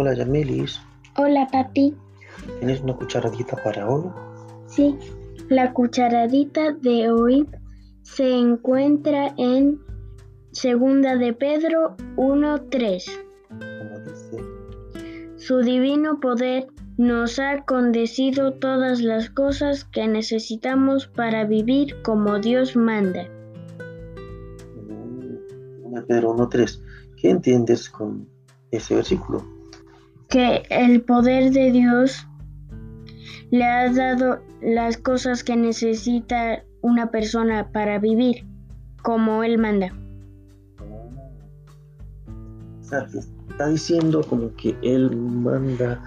Hola Yamelis, Hola, papi. ¿tienes una cucharadita para hoy? Sí, la cucharadita de hoy se encuentra en Segunda de Pedro 1.3. Como dice, Su divino poder nos ha condecido todas las cosas que necesitamos para vivir como Dios manda. Pedro 1.3. ¿Qué entiendes con ese versículo? Que el poder de Dios le ha dado las cosas que necesita una persona para vivir como Él manda. Está diciendo como que él manda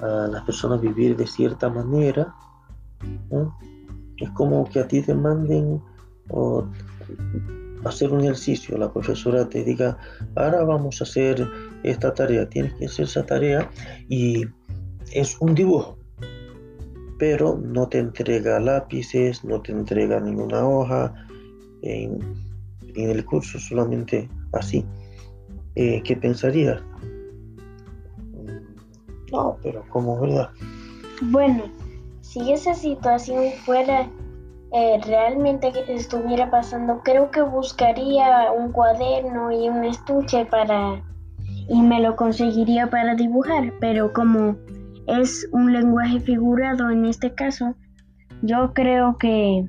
a las personas vivir de cierta manera. Es como que a ti te manden o hacer un ejercicio. La profesora te diga, ahora vamos a hacer esta tarea. Tienes que hacer esa tarea y es un dibujo. Pero no te entrega lápices, no te entrega ninguna hoja. En, en el curso solamente así. Eh, ¿qué pensarías? Mm, No, pero como verdad. Bueno, si esa situación fuera eh, realmente estuviera pasando, creo que buscaría un cuaderno y un estuche para y me lo conseguiría para dibujar, pero como es un lenguaje figurado en este caso, yo creo que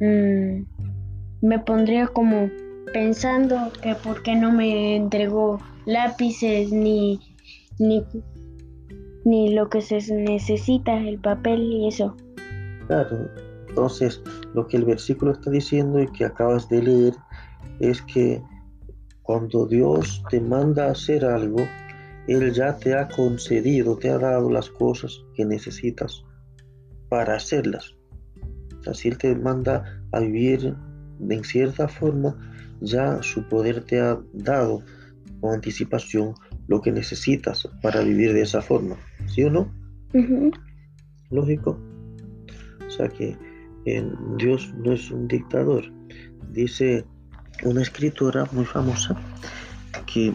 mm, me pondría como pensando que por qué no me entregó lápices ni ni ni lo que se necesita, el papel y eso. Entonces lo que el versículo está diciendo y que acabas de leer es que cuando Dios te manda a hacer algo, Él ya te ha concedido, te ha dado las cosas que necesitas para hacerlas. O sea, si Él te manda a vivir en cierta forma, ya su poder te ha dado con anticipación lo que necesitas para vivir de esa forma. ¿Sí o no? Lógico. O sea que Dios no es un dictador. Dice una escritora muy famosa que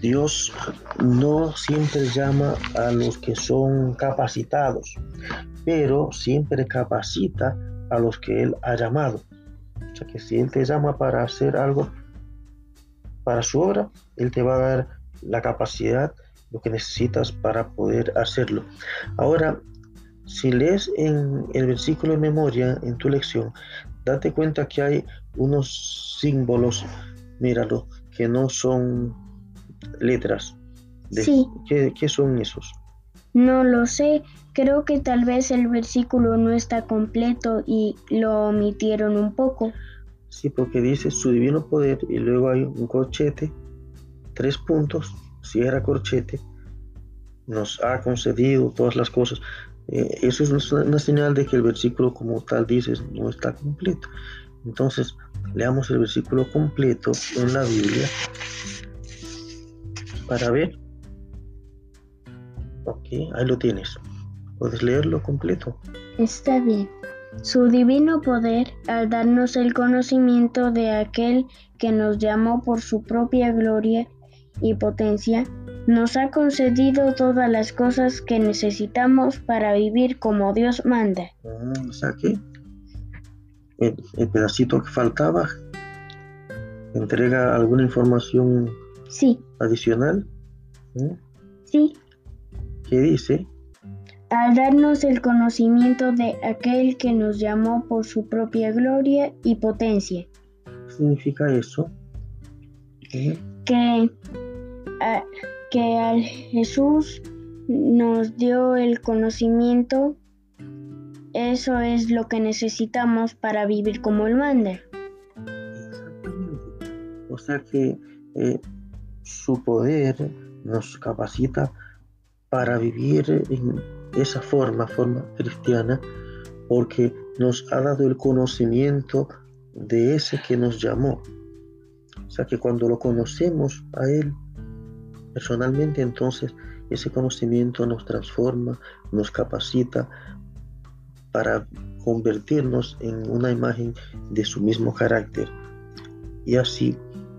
Dios no siempre llama a los que son capacitados, pero siempre capacita a los que Él ha llamado. O sea que si Él te llama para hacer algo para su obra, Él te va a dar la capacidad, lo que necesitas para poder hacerlo. Ahora, si lees en el versículo de memoria en tu lección, date cuenta que hay unos símbolos, míralo, que no son letras. De- Sí. ¿qué, qué son esos? No lo sé, creo que tal vez el versículo no está completo y lo omitieron un poco. Sí, porque dice su divino poder y luego hay un corchete, tres puntos, si era corchete, nos ha concedido todas las cosas. Eh, eso es una, señal de que el versículo como tal dices no está completo. Entonces, leamos el versículo completo en la Biblia para ver. Ok, ahí lo tienes. ¿Puedes leerlo completo? Está bien. Su divino poder, al darnos el conocimiento de aquel que nos llamó por su propia gloria y potencia, nos ha concedido todas las cosas que necesitamos para vivir como Dios manda. Mm, o sea que el, el pedacito que faltaba entrega alguna información Sí, adicional ¿Mm? sí, que dice al darnos el conocimiento de aquel que nos llamó por su propia gloria y potencia, ¿qué significa eso ¿Mm? que, a- que al Jesús nos dio el conocimiento, eso es lo que necesitamos para vivir como Él manda. Exactamente. O sea que eh, su poder nos capacita para vivir en esa forma, forma cristiana, porque nos ha dado el conocimiento de ese que nos llamó. O sea que cuando lo conocemos a Él personalmente, entonces ese conocimiento nos transforma, nos capacita para convertirnos en una imagen de su mismo carácter. Y así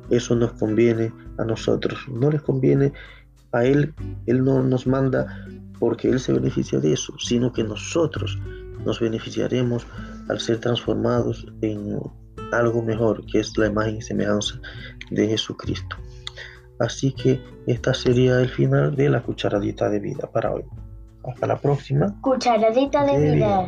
eso nos conviene a nosotros. No les conviene a Él, Él no nos manda porque Él se beneficia de eso, sino que nosotros nos beneficiaremos al ser transformados en algo mejor, que es la imagen y semejanza de Jesucristo. Así que esta sería el final de la cucharadita de vida para hoy. Hasta la próxima. Cucharadita de, vida.